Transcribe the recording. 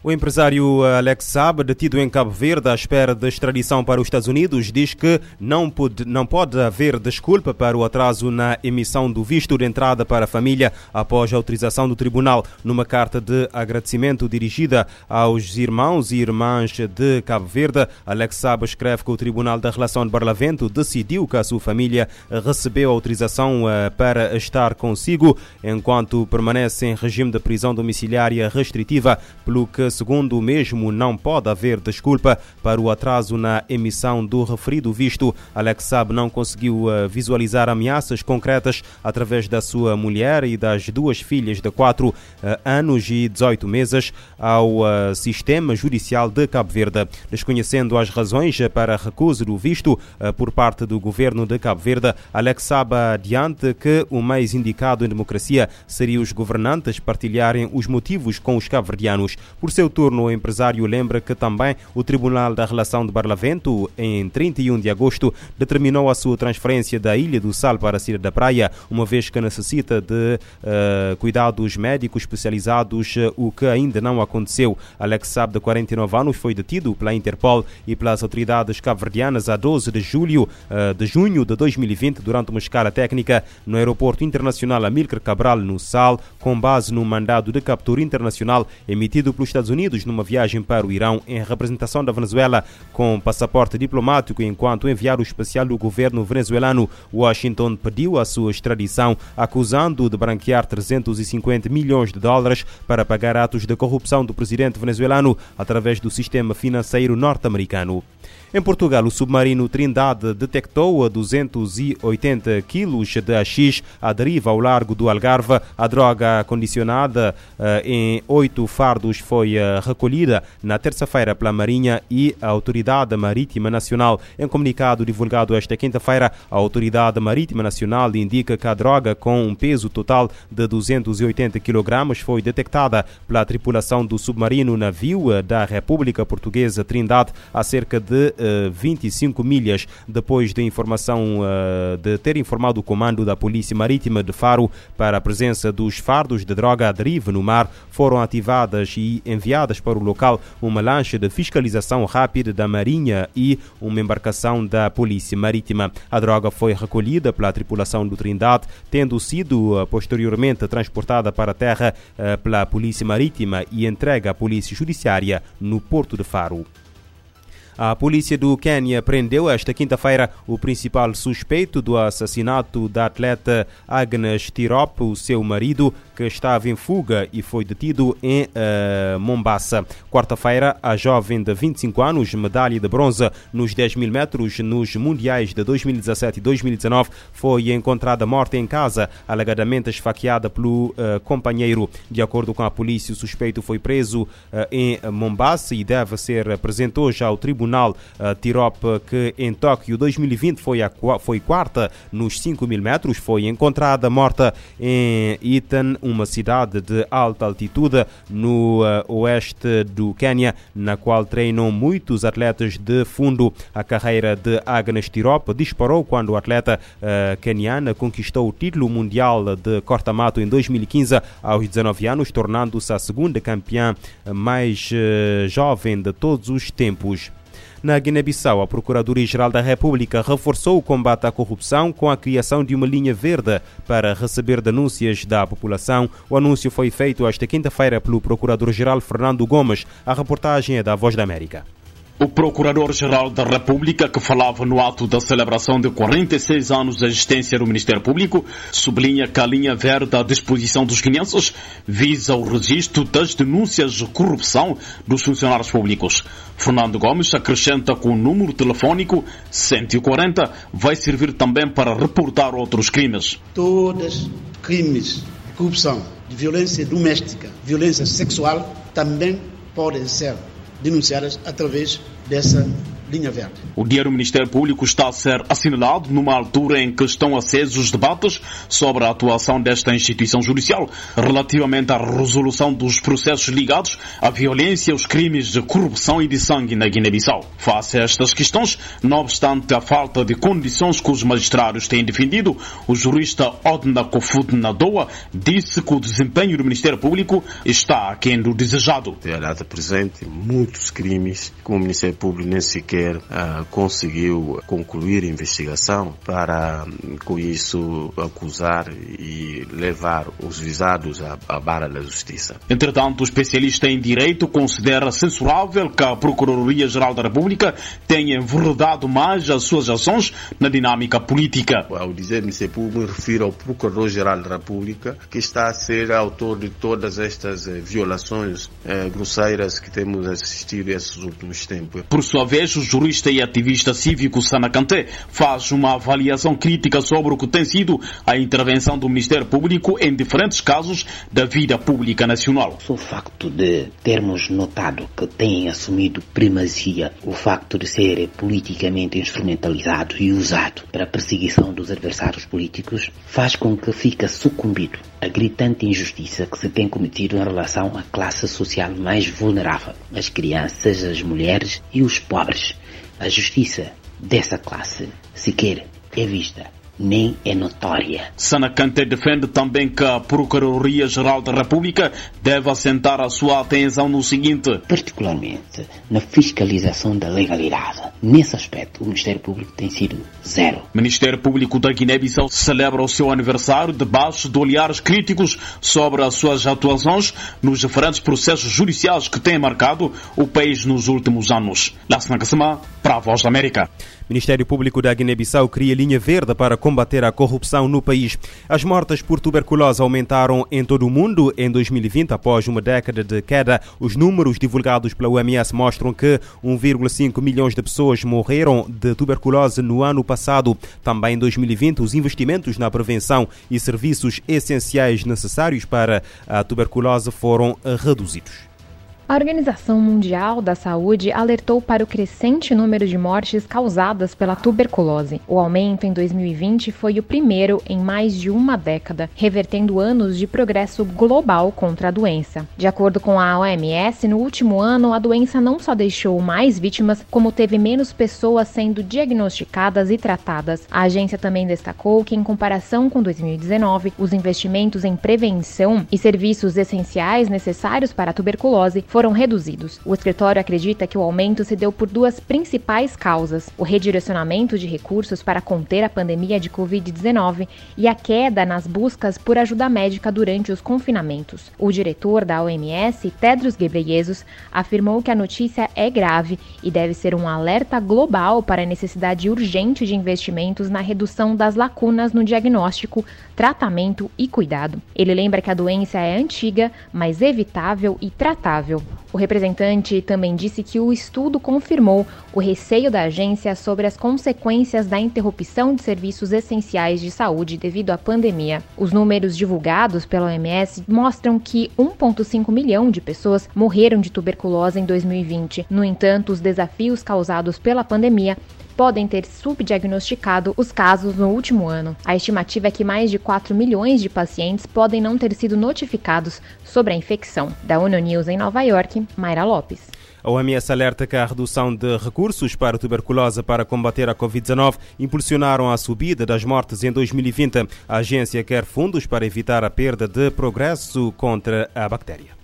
O empresário Alex Saab, detido em Cabo Verde à espera de extradição para os Estados Unidos, diz que não pode, não pode haver desculpa para o atraso na emissão do visto de entrada para a família após a autorização do tribunal. Numa carta de agradecimento dirigida aos irmãos e irmãs de Cabo Verde, Alex Saab escreve que o Tribunal da Relação de Barlavento decidiu que a sua família recebeu autorização eh, para estar consigo enquanto permanece em regime de prisão domiciliária restritiva, pelo que segundo o mesmo, não pode haver desculpa para o atraso na emissão do referido visto. Alex Saab não conseguiu eh, visualizar ameaças concretas através da sua mulher e das duas filhas de 4 eh, anos e 18 meses ao eh, sistema judicial de Cabo Verde. Desconhecendo as razões para a recusa do visto por parte do governo de Cabo Verde, Alex Saab adiante que o mais indicado em democracia seria os governantes partilharem os motivos com os cabo-verdianos. Por seu turno, o empresário lembra que também o Tribunal da Relação de Barlavento, em 31 de agosto, determinou a sua transferência da Ilha do Sal para a Cira da Praia, uma vez que necessita de uh, cuidados médicos especializados, o que ainda não aconteceu. Alex Saab, de 49 anos, foi detido pela Interpol e pelas autoridades cabo-verdianas a 12 de julho uh, de junho de 2020 durante uma escala técnica no aeroporto internacional Amílcar Cabral, no Sal, com base no mandado de captura internacional emitido pelos Estados Unidos numa viagem para o Irão em representação da Venezuela com passaporte diplomático, enquanto o enviado especial do governo venezuelano Washington pediu a sua extradição, acusando de branquear 350 milhões de dólares para pagar atos de corrupção do presidente venezuelano através do sistema financeiro norte-americano. Em Portugal, o submarino Trindade detectou a 280 quilos de AX à deriva ao largo do Algarve. A droga condicionada uh, em oito fardos foi uh, recolhida na terça-feira pela Marinha e a Autoridade Marítima Nacional. Em comunicado divulgado esta quinta-feira, a Autoridade Marítima Nacional indica que a droga, com um peso total de 280 kg, foi detectada pela tripulação do submarino navio eh, da República Portuguesa Trindade a cerca de 25 milhas depois de informação de ter informado o comando da Polícia Marítima de Faro para a presença dos fardos de droga à deriva no mar, foram ativadas e enviadas para o local uma lancha de fiscalização rápida da Marinha e uma embarcação da Polícia Marítima. A droga foi recolhida pela tripulação do Trindade, tendo sido posteriormente transportada para a terra pela Polícia Marítima e entregue à Polícia Judiciária no Porto de Faro. A polícia do Quênia prendeu esta quinta-feira o principal suspeito do assassinato da atleta Agnes Tirop, o seu marido, que estava em fuga e foi detido em uh, Mombasa. Quarta-feira, a jovem de 25 anos, medalha de bronze nos 10 mil metros nos Mundiais de 2017 e 2019, foi encontrada morta em casa, alegadamente esfaqueada pelo uh, companheiro. De acordo com a polícia, o suspeito foi preso uh, em Mombasa e deve ser apresentado hoje ao tribunal Tirop, que em Tóquio 2020 foi, a, foi quarta nos 5 mil metros, foi encontrada morta em Itan, uma cidade de alta altitude no uh, oeste do Quênia, na qual treinam muitos atletas de fundo. A carreira de Agnes Tirop disparou quando o atleta uh, queniana conquistou o título mundial de corta-mato em 2015 aos 19 anos, tornando-se a segunda campeã mais uh, jovem de todos os tempos. Na Guiné-Bissau, a Procuradoria-Geral da República reforçou o combate à corrupção com a criação de uma linha verde para receber denúncias da população. O anúncio foi feito esta quinta-feira pelo Procurador-Geral Fernando Gomes. A reportagem é da Voz da América. O Procurador-Geral da República, que falava no ato da celebração de 46 anos da existência do Ministério Público, sublinha que a linha verde à disposição dos guineenses visa o registro das denúncias de corrupção dos funcionários públicos. Fernando Gomes acrescenta que o número telefónico 140 vai servir também para reportar outros crimes. Todos crimes de corrupção, de violência doméstica, violência sexual também podem ser denunciadas através dessa linha verde. O Diário Ministério Público está a ser assinalado numa altura em que estão acesos os debates sobre a atuação desta instituição judicial relativamente à resolução dos processos ligados à violência, aos crimes de corrupção e de sangue na Guiné-Bissau. Face a estas questões, não obstante a falta de condições que os magistrados têm defendido, o jurista Odna Kofut Nadoa disse que o desempenho do Ministério Público está aquém do desejado. Ela presente muitos crimes que o Ministério Público nem sequer uh, conseguiu concluir a investigação para, com isso, acusar e levar os visados à, à barra da justiça. Entretanto, o especialista em direito considera censurável que a Procuradoria-Geral da República tenha enverdado mais as suas ações na dinâmica política. Ao dizer Público, me refiro ao Procurador-Geral da República, que está a ser autor de todas estas eh, violações eh, grosseiras que temos assistido esses últimos tempos. Por sua vez, o jurista e ativista cívico Sana Kanté faz uma avaliação crítica sobre o que tem sido a intervenção do Ministério Público em diferentes casos da vida pública nacional. O facto de termos notado que têm assumido primazia o facto de ser politicamente instrumentalizado e usado para a perseguição dos adversários políticos faz com que fique sucumbido a gritante injustiça que se tem cometido em relação à classe social mais vulnerável, as crianças, as mulheres e os pobres. A justiça dessa classe sequer é vista nem é notória. Sanacante defende também que a Procuradoria-Geral da República deve assentar a sua atenção no seguinte: particularmente na fiscalização da legalidade. Nesse aspecto, o Ministério Público tem sido zero. O Ministério Público da Guiné-Bissau celebra o seu aniversário debaixo de olhares críticos sobre as suas atuações nos diferentes processos judiciais que têm marcado o país nos últimos anos. Lassana Kassama, para a Voz da América. Ministério Público da Guiné-Bissau cria linha verde para combater a corrupção no país. As mortes por tuberculose aumentaram em todo o mundo em 2020 após uma década de queda. Os números divulgados pela OMS mostram que 1,5 milhões de pessoas morreram de tuberculose no ano passado. Também em 2020, os investimentos na prevenção e serviços essenciais necessários para a tuberculose foram reduzidos. A Organização Mundial da Saúde alertou para o crescente número de mortes causadas pela tuberculose. O aumento em 2020 foi o primeiro em mais de uma década, revertendo anos de progresso global contra a doença. De acordo com a OMS, no último ano, a doença não só deixou mais vítimas, como teve menos pessoas sendo diagnosticadas e tratadas. A agência também destacou que, em comparação com 2019, os investimentos em prevenção e serviços essenciais necessários para a tuberculose foram reduzidos. O escritório acredita que o aumento se deu por duas principais causas: o redirecionamento de recursos para conter a pandemia de Covid-19 e a queda nas buscas por ajuda médica durante os confinamentos. O diretor da OMS, Tedros Ghebreyesus, afirmou que a notícia é grave e deve ser um alerta global para a necessidade urgente de investimentos na redução das lacunas no diagnóstico, tratamento e cuidado. Ele lembra que a doença é antiga, mas evitável e tratável. O representante também disse que o estudo confirmou o receio da agência sobre as consequências da interrupção de serviços essenciais de saúde devido à pandemia. Os números divulgados pela OMS mostram que 1,5 milhão de pessoas morreram de tuberculose em 2020. No entanto, os desafios causados pela pandemia podem ter subdiagnosticado os casos no último ano. A estimativa é que mais de 4 milhões de pacientes podem não ter sido notificados sobre a infecção. Da ONU News em Nova York, Mayra Lopes. A OMS alerta que a redução de recursos para a tuberculose para combater a Covid-19 impulsionaram a subida das mortes em 2020. A agência quer fundos para evitar a perda de progresso contra a bactéria.